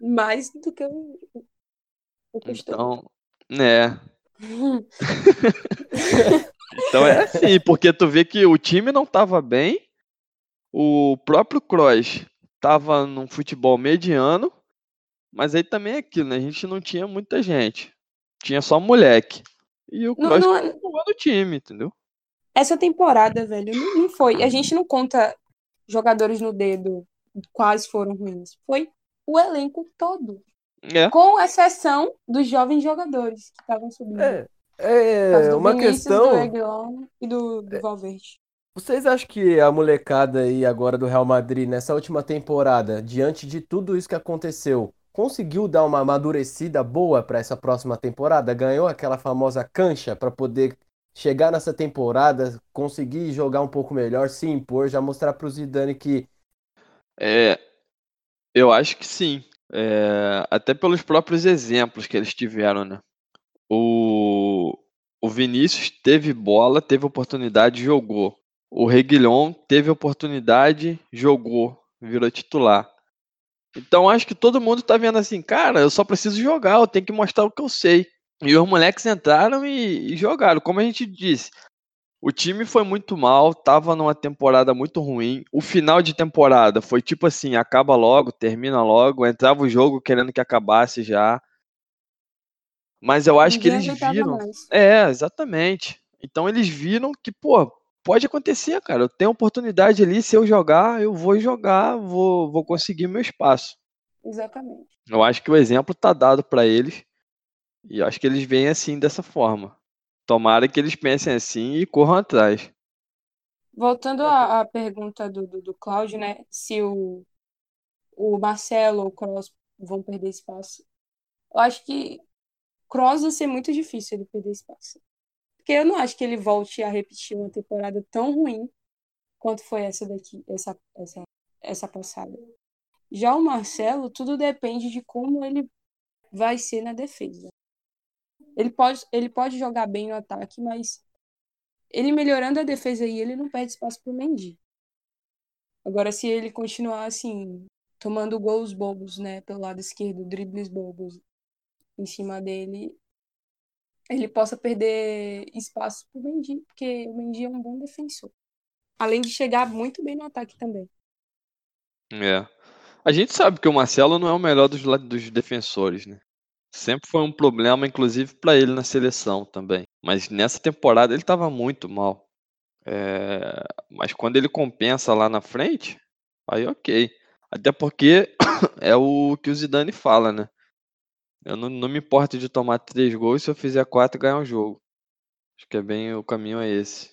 Mais do que o costume. Então, né? Então é assim, porque tu vê que o time não tava bem, o próprio Kroos tava num futebol mediano, mas aí também é aquilo, né? A gente não tinha muita gente. Tinha só moleque. E o Kroos não é- no time, entendeu? Essa temporada, velho, não, não foi. A gente não conta jogadores no dedo quais foram ruins. Foi o elenco todo. É. Com exceção dos jovens jogadores que estavam subindo. É, é uma Vinícius, questão. do Reguilon e do, do Valverde. Vocês acham que a molecada aí agora do Real Madrid, nessa última temporada, diante de tudo isso que aconteceu, conseguiu dar uma amadurecida boa para essa próxima temporada? Ganhou aquela famosa cancha para poder chegar nessa temporada, conseguir jogar um pouco melhor, se impor, já mostrar para o Zidane que É, eu acho que sim. É, até pelos próprios exemplos que eles tiveram, né? O, o Vinícius teve bola, teve oportunidade, jogou. O Reguilhon teve oportunidade, jogou, virou titular. Então acho que todo mundo tá vendo assim, cara, eu só preciso jogar, eu tenho que mostrar o que eu sei. E os moleques entraram e, e jogaram. Como a gente disse, o time foi muito mal, tava numa temporada muito ruim. O final de temporada foi tipo assim, acaba logo, termina logo, entrava o jogo querendo que acabasse já. Mas eu acho que Ninguém eles aguentava viram. mais. É, exatamente. Então eles viram que, pô, pode acontecer, cara. Eu tenho oportunidade ali, se eu jogar, eu vou jogar, vou, vou conseguir meu espaço. Exatamente. Eu acho que o exemplo tá dado para eles e acho que eles veem assim dessa forma. Tomara que eles pensem assim e corram atrás. Voltando à, à pergunta do, do, do Cláudio, né? Se o, o Marcelo ou o Cross vão perder espaço. Eu acho que Cross vai ser muito difícil ele perder espaço. Porque eu não acho que ele volte a repetir uma temporada tão ruim quanto foi essa daqui, essa, essa, essa passada. Já o Marcelo, tudo depende de como ele vai ser na defesa. Ele pode, ele pode jogar bem no ataque, mas ele melhorando a defesa aí, ele não perde espaço pro Mendy. Agora, se ele continuar assim, tomando gols bobos, né, pelo lado esquerdo, dribles bobos em cima dele, ele possa perder espaço pro Mendy, porque o Mendy é um bom defensor. Além de chegar muito bem no ataque também. É. A gente sabe que o Marcelo não é o melhor dos, dos defensores, né? Sempre foi um problema, inclusive, para ele na seleção também. Mas nessa temporada ele estava muito mal. É... Mas quando ele compensa lá na frente, aí ok. Até porque é o que o Zidane fala, né? Eu não, não me importo de tomar três gols se eu fizer quatro ganhar o um jogo. Acho que é bem o caminho é esse.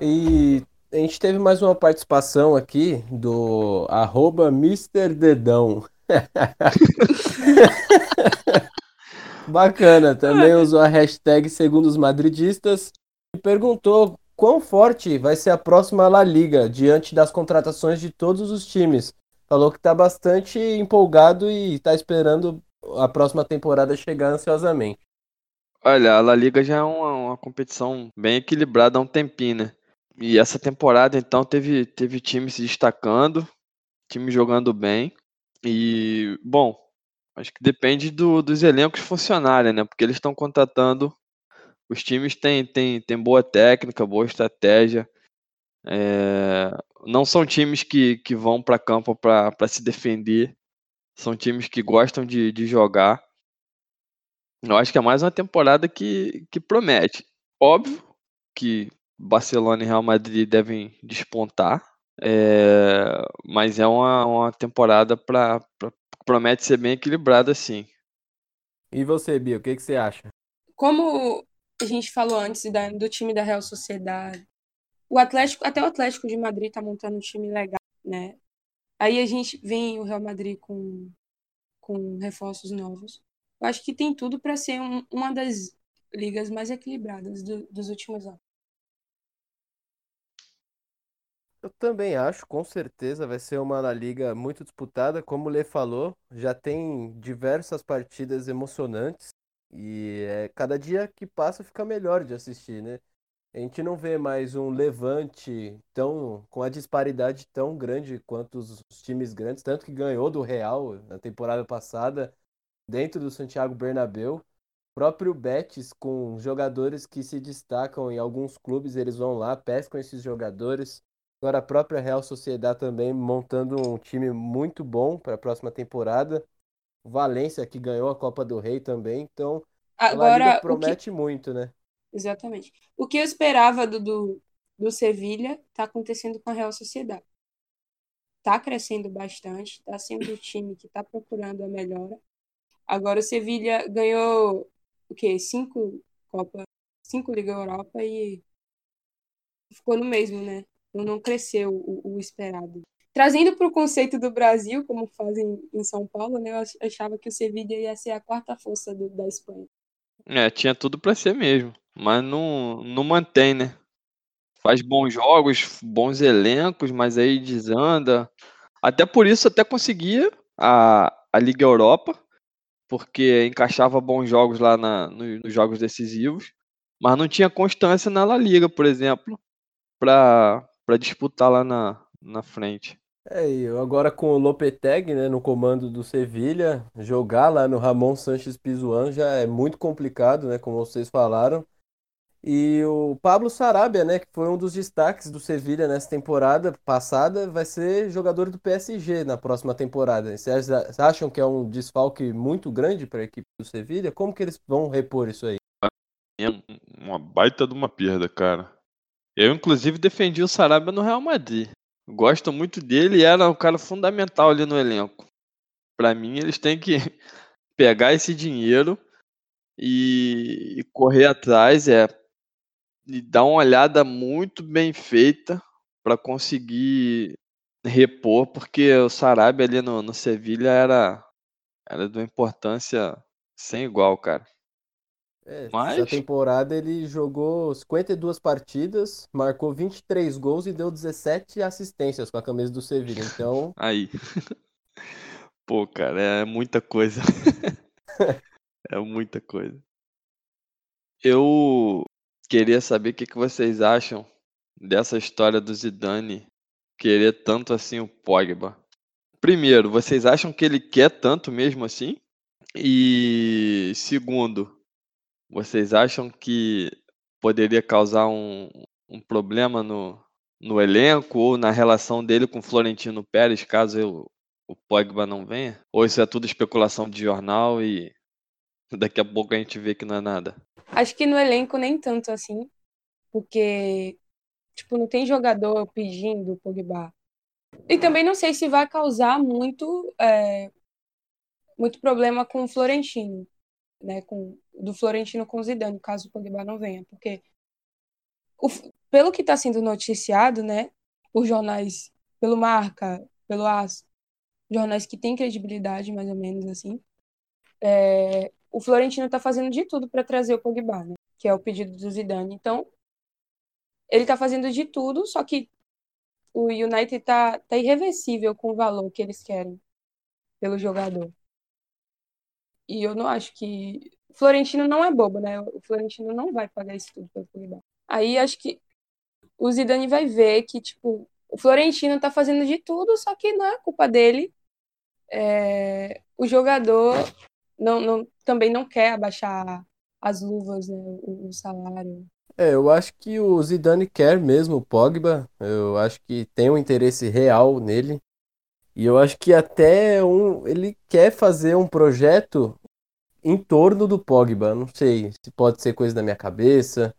E a gente teve mais uma participação aqui do arroba Mr. Dedão. Bacana, também usou a hashtag segundo os madridistas e perguntou quão forte vai ser a próxima La Liga diante das contratações de todos os times. Falou que está bastante empolgado e está esperando a próxima temporada chegar ansiosamente. Olha, a La Liga já é uma, uma competição bem equilibrada há um tempinho, né? E essa temporada, então, teve, teve time se destacando, time jogando bem. E, bom, acho que depende do, dos elencos funcionarem, né? Porque eles estão contratando. Os times têm, têm, têm boa técnica, boa estratégia. É, não são times que, que vão para campo para se defender. São times que gostam de, de jogar. Eu acho que é mais uma temporada que, que promete. Óbvio que Barcelona e Real Madrid devem despontar, é, mas é uma, uma temporada para promete ser bem equilibrada, sim. E você, Bia, o que, que você acha? Como a gente falou antes da, do time da Real Sociedade, o Atlético, até o Atlético de Madrid tá montando um time legal, né? Aí a gente vem o Real Madrid com, com reforços novos. Eu acho que tem tudo para ser um, uma das ligas mais equilibradas do, dos últimos anos. Eu também acho, com certeza vai ser uma liga muito disputada, como o Lê falou, já tem diversas partidas emocionantes e é, cada dia que passa fica melhor de assistir, né? A gente não vê mais um levante tão com a disparidade tão grande quanto os times grandes, tanto que ganhou do Real na temporada passada dentro do Santiago Bernabéu. Próprio Betis com jogadores que se destacam em alguns clubes, eles vão lá, pescam esses jogadores. Agora a própria Real Sociedade também montando um time muito bom para a próxima temporada. O Valência que ganhou a Copa do Rei também, então Agora, a promete que... muito, né? Exatamente. O que eu esperava do, do, do Sevilha está acontecendo com a Real Sociedade. Está crescendo bastante, está sendo o time que está procurando a melhora. Agora o Sevilha ganhou o quê? Cinco Copa, cinco Liga Europa e ficou no mesmo, né? não cresceu o, o esperado. Trazendo para o conceito do Brasil, como fazem em São Paulo, né, eu achava que o Sevilla ia ser a quarta força do, da Espanha. É, tinha tudo para ser mesmo, mas não, não mantém, né? Faz bons jogos, bons elencos, mas aí desanda. Até por isso até conseguia a, a Liga Europa, porque encaixava bons jogos lá na, nos, nos jogos decisivos, mas não tinha constância na La Liga, por exemplo, para disputar lá na, na frente. É, e agora com o Lopetegui, né, no comando do Sevilha, jogar lá no Ramon Sanches Pizjuan já é muito complicado, né, como vocês falaram. E o Pablo Sarabia, né, que foi um dos destaques do Sevilha nessa temporada passada, vai ser jogador do PSG na próxima temporada. Vocês acham que é um desfalque muito grande para a equipe do Sevilha? Como que eles vão repor isso aí? É uma baita de uma perda, cara. Eu, inclusive, defendi o Sarabia no Real Madrid. Gosto muito dele e era um cara fundamental ali no elenco. Para mim, eles têm que pegar esse dinheiro e, correr atrás, é e dar uma olhada muito bem feita para conseguir repor, porque o Sarabia ali no, no Sevilha era, era de uma importância sem igual, cara. É, Mas- Essa temporada ele jogou 52 partidas, marcou 23 gols e deu 17 assistências com a camisa do Sevilla. Então, Aí. Pô, cara, é muita coisa. é muita coisa. Eu queria saber o que, que vocês acham dessa história do Zidane querer tanto assim o Pogba. Primeiro, vocês acham que ele quer tanto mesmo assim? E segundo, vocês acham que poderia causar um, um problema no, no elenco ou na relação dele com Florentino Pérez, caso eu- o Pogba não venha? Ou isso é tudo especulação de jornal e daqui a pouco a gente vê que não é nada? Acho que no elenco nem tanto assim, porque, tipo, não tem jogador pedindo o Pogba. E também não sei se vai causar muito, é, muito problema com o Florentino, né? Com, do Florentino com o Zidane, caso o Pogba não venha, porque o pelo que está sendo noticiado, né? Por jornais, pelo Marca, pelo AS, jornais que têm credibilidade, mais ou menos assim, é, o Florentino está fazendo de tudo para trazer o Pogba, né? Que é o pedido do Zidane. Então, ele está fazendo de tudo, só que o United tá, tá irreversível com o valor que eles querem pelo jogador. E eu não acho que. O Florentino não é bobo, né? O Florentino não vai pagar isso tudo pelo Pogba. Aí acho que o Zidane vai ver que, tipo, o Florentino tá fazendo de tudo, só que não é culpa dele. É, o jogador não, não, também não quer abaixar as luvas, né? O, o salário. é, eu acho que o Zidane quer mesmo o Pogba. Eu acho que tem um interesse real nele. E eu acho que até um, ele quer fazer um projeto em torno do Pogba. Não sei se pode ser coisa da minha cabeça,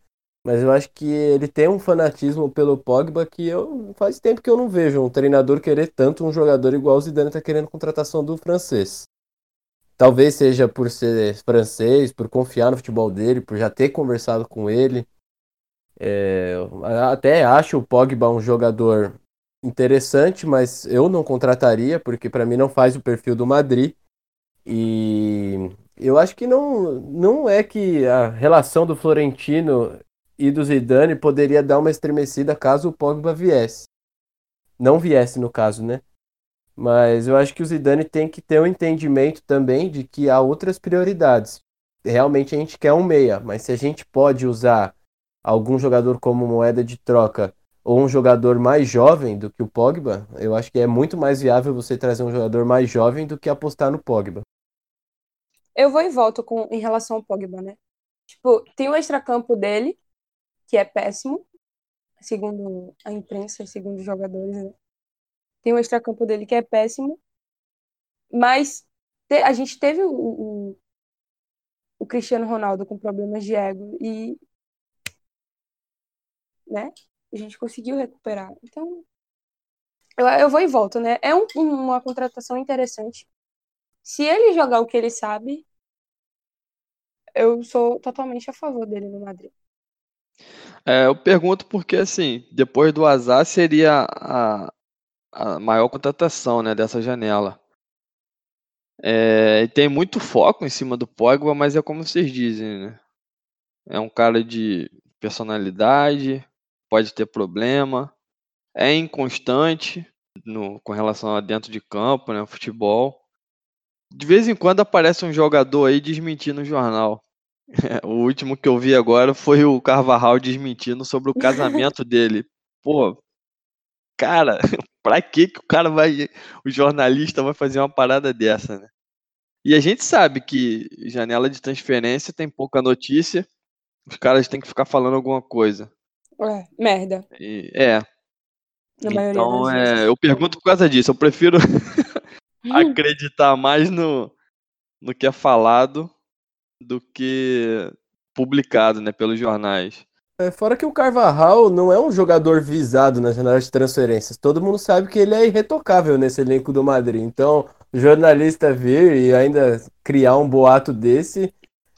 mas eu acho que ele tem um fanatismo pelo Pogba que eu faz tempo que eu não vejo um treinador querer tanto um jogador igual o Zidane está querendo contratação do francês. Talvez seja por ser francês, por confiar no futebol dele, por já ter conversado com ele. É, até acho o Pogba um jogador interessante, mas eu não contrataria, porque para mim não faz o perfil do Madrid. E eu acho que não, não é que a relação do Florentino e do Zidane poderia dar uma estremecida caso o Pogba viesse. Não viesse, no caso, né? Mas eu acho que o Zidane tem que ter um entendimento também de que há outras prioridades. Realmente a gente quer um meia, mas se a gente pode usar algum jogador como moeda de troca ou um jogador mais jovem do que o Pogba, eu acho que é muito mais viável você trazer um jogador mais jovem do que apostar no Pogba. Eu vou e volto com, em relação ao Pogba, né? Tipo, tem o extracampo dele, que é péssimo, segundo a imprensa e segundo os jogadores, né? Tem o extracampo dele que é péssimo, mas a gente teve o, o, o Cristiano Ronaldo com problemas de ego e, né? A gente conseguiu recuperar. Então, eu, eu vou e volto, né? É um- uma contratação interessante. Se ele jogar o que ele sabe, eu sou totalmente a favor dele no Madrid. É, eu pergunto porque, assim, depois do azar seria a, a maior contratação, né, dessa janela. É, e tem muito foco em cima do Pogba, mas é como vocês dizem, né? É um cara de personalidade, pode ter problema, é inconstante no, com relação a dentro de campo, né, futebol. De vez em quando aparece um jogador aí desmentindo o jornal. O último que eu vi agora foi o Carvajal desmentindo sobre o casamento dele. Pô, cara, pra que que o cara vai, o jornalista vai fazer uma parada dessa, né? E a gente sabe que janela de transferência tem pouca notícia, os caras têm que ficar falando alguma coisa. É, merda, E- é, na então é, eu pergunto por causa disso. Eu prefiro acreditar mais no, no que é falado do que publicado, né, pelos jornais. É, fora que o Carvajal não é um jogador visado nas janelas de transferências. Todo mundo sabe que ele é irretocável nesse elenco do Madrid. Então, o jornalista vir e ainda criar um boato desse,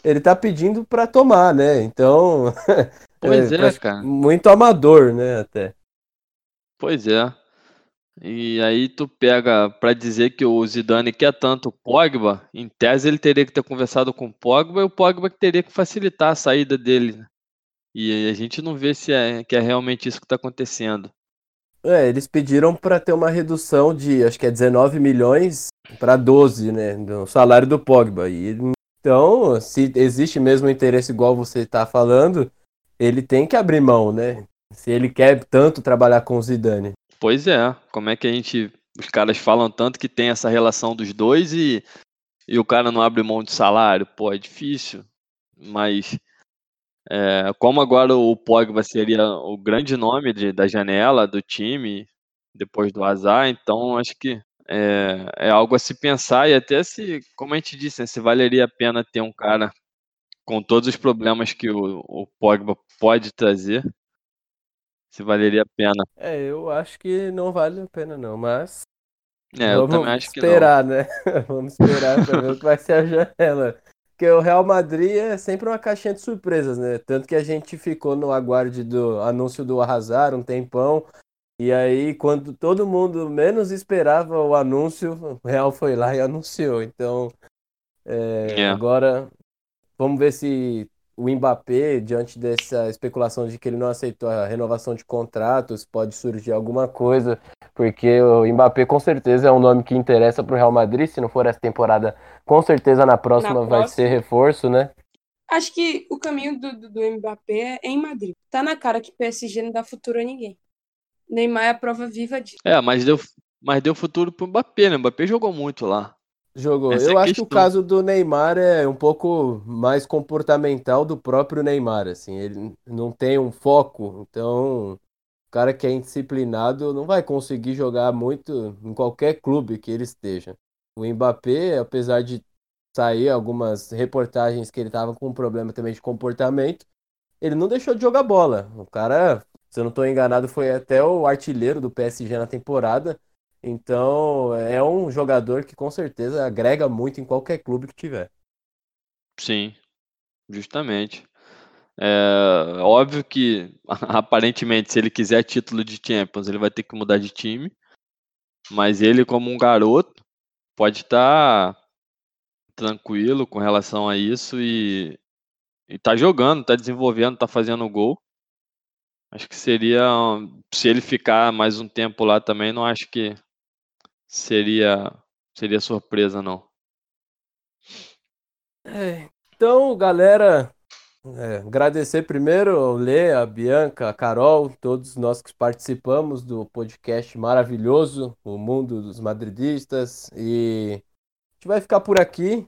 ele tá pedindo para tomar, né? Então, Pois é, pra- cara. muito amador, né, até. Pois é. E aí tu pega pra dizer que o Zidane quer tanto o Pogba, em tese ele teria que ter conversado com o Pogba e o Pogba que teria que facilitar a saída dele. E a gente não vê se é, que é realmente isso que tá acontecendo. É, eles pediram para ter uma redução de, acho que é 19 milhões para 12, né, do salário do Pogba. E então, se existe mesmo interesse igual você está falando, ele tem que abrir mão, né? Se ele quer tanto trabalhar com o Zidane. Pois é, como é que a gente. Os caras falam tanto que tem essa relação dos dois e, e o cara não abre mão de salário? Pô, é difícil. Mas é, como agora o Pogba seria o grande nome de- da janela do time, depois do azar, então acho que é, é algo a se pensar e até se, como a gente disse, né, se valeria a pena ter um cara com todos os problemas que o, o Pogba pode trazer, se valeria a pena. É, eu acho que não vale a pena não, mas É, eu vamos também acho que não. esperar, né? Vamos esperar para ver o que vai ser a janela. Porque o Real Madrid é sempre uma caixinha de surpresas, né? Tanto que a gente ficou no aguarde do anúncio do Arrasar um tempão. E aí, quando todo mundo menos esperava o anúncio, o Real foi lá e anunciou. Então, é, É. agora vamos ver se o Mbappé, diante dessa especulação de que ele não aceitou a renovação de contratos, pode surgir alguma coisa, porque o Mbappé com certeza é um nome que interessa para o Real Madrid. Se não for essa temporada, com certeza na próxima Na vai próxima. ser reforço, né? Acho que o caminho do, do, do Mbappé é em Madrid. Tá na cara que PSG não dá futuro a ninguém. Neymar é a prova viva disso. É, mas deu, mas deu futuro pro Mbappé, né? O Mbappé jogou muito lá. Jogou. Essa é Eu a acho que o questão. caso do Neymar é um pouco mais comportamental do próprio Neymar, assim, ele não tem um foco, então o cara que é indisciplinado não vai conseguir jogar muito em qualquer clube que ele esteja. O Mbappé, apesar de sair algumas reportagens que ele estava com um problema também de comportamento, ele não deixou de jogar bola. O cara, se eu não estou enganado, foi até o artilheiro do PSG na temporada. Então, é um jogador que com certeza agrega muito em qualquer clube que tiver. Sim, justamente. É óbvio que, aparentemente, se ele quiser título de Champions, ele vai ter que mudar de time. Mas ele, como um garoto, pode estar tranquilo com relação a isso e, e tá jogando, tá desenvolvendo, tá fazendo gol. Acho que seria, se ele ficar mais um tempo lá também, não acho que seria seria surpresa não. É, então, galera, é, agradecer primeiro ao Lê, a Bianca, a Carol, todos nós que participamos do podcast maravilhoso, O Mundo dos Madridistas. E a gente vai ficar por aqui.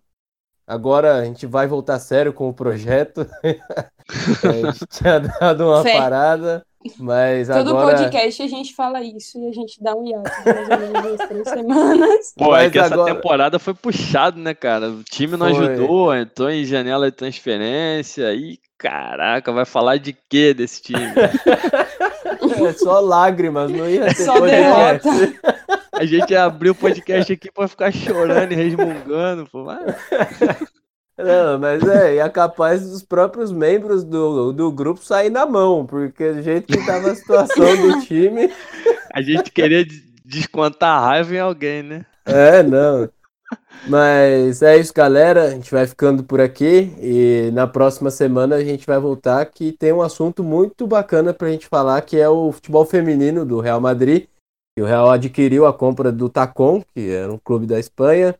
Agora a gente vai voltar sério com o projeto. a gente tinha dado uma Fé. parada, mas Todo agora. podcast a gente fala isso e a gente dá um hiato de mais ou menos umas três semanas. Pô, é Mas que essa agora- temporada foi puxado, né, cara? O time não Foi. ajudou, entrou em janela de transferência e caraca, vai falar de quê desse time? É só lágrimas, não ia ter Só podcast. derrota. A gente abriu o podcast aqui pra ficar chorando e resmungando, pô. Mas... Não, mas é, e é capaz dos próprios membros do, do grupo sair na mão, porque do jeito que tava a situação do time, A gente queria des- descontar a raiva em alguém, né? é, não. Mas é isso, galera. A gente vai ficando por aqui e na próxima semana a gente vai voltar que tem um assunto muito bacana pra gente falar, que é o futebol feminino do Real Madrid. Que o Real adquiriu a compra do Tacon, que era um clube da Espanha,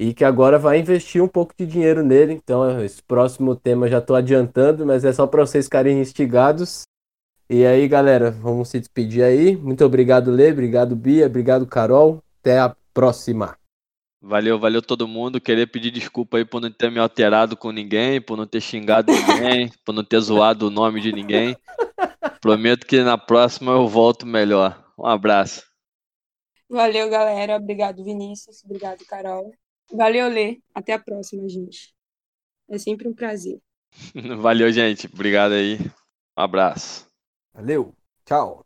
e que agora vai investir um pouco de dinheiro nele. Então, esse próximo tema já estou adiantando, mas é só para vocês ficarem instigados. E aí, galera, vamos se despedir aí. Muito obrigado, Lê, obrigado, Bia, obrigado, Carol. Até a próxima. Valeu, valeu todo mundo. Queria pedir desculpa aí por não ter me alterado com ninguém, por não ter xingado ninguém, por não ter zoado o nome de ninguém. Prometo que na próxima eu volto melhor. Um abraço. Valeu, galera. Obrigado, Vinícius. Obrigado, Carol. Valeu, Lê. Até a próxima, gente. É sempre um prazer. Valeu, gente. Obrigado aí. Um abraço. Valeu, tchau.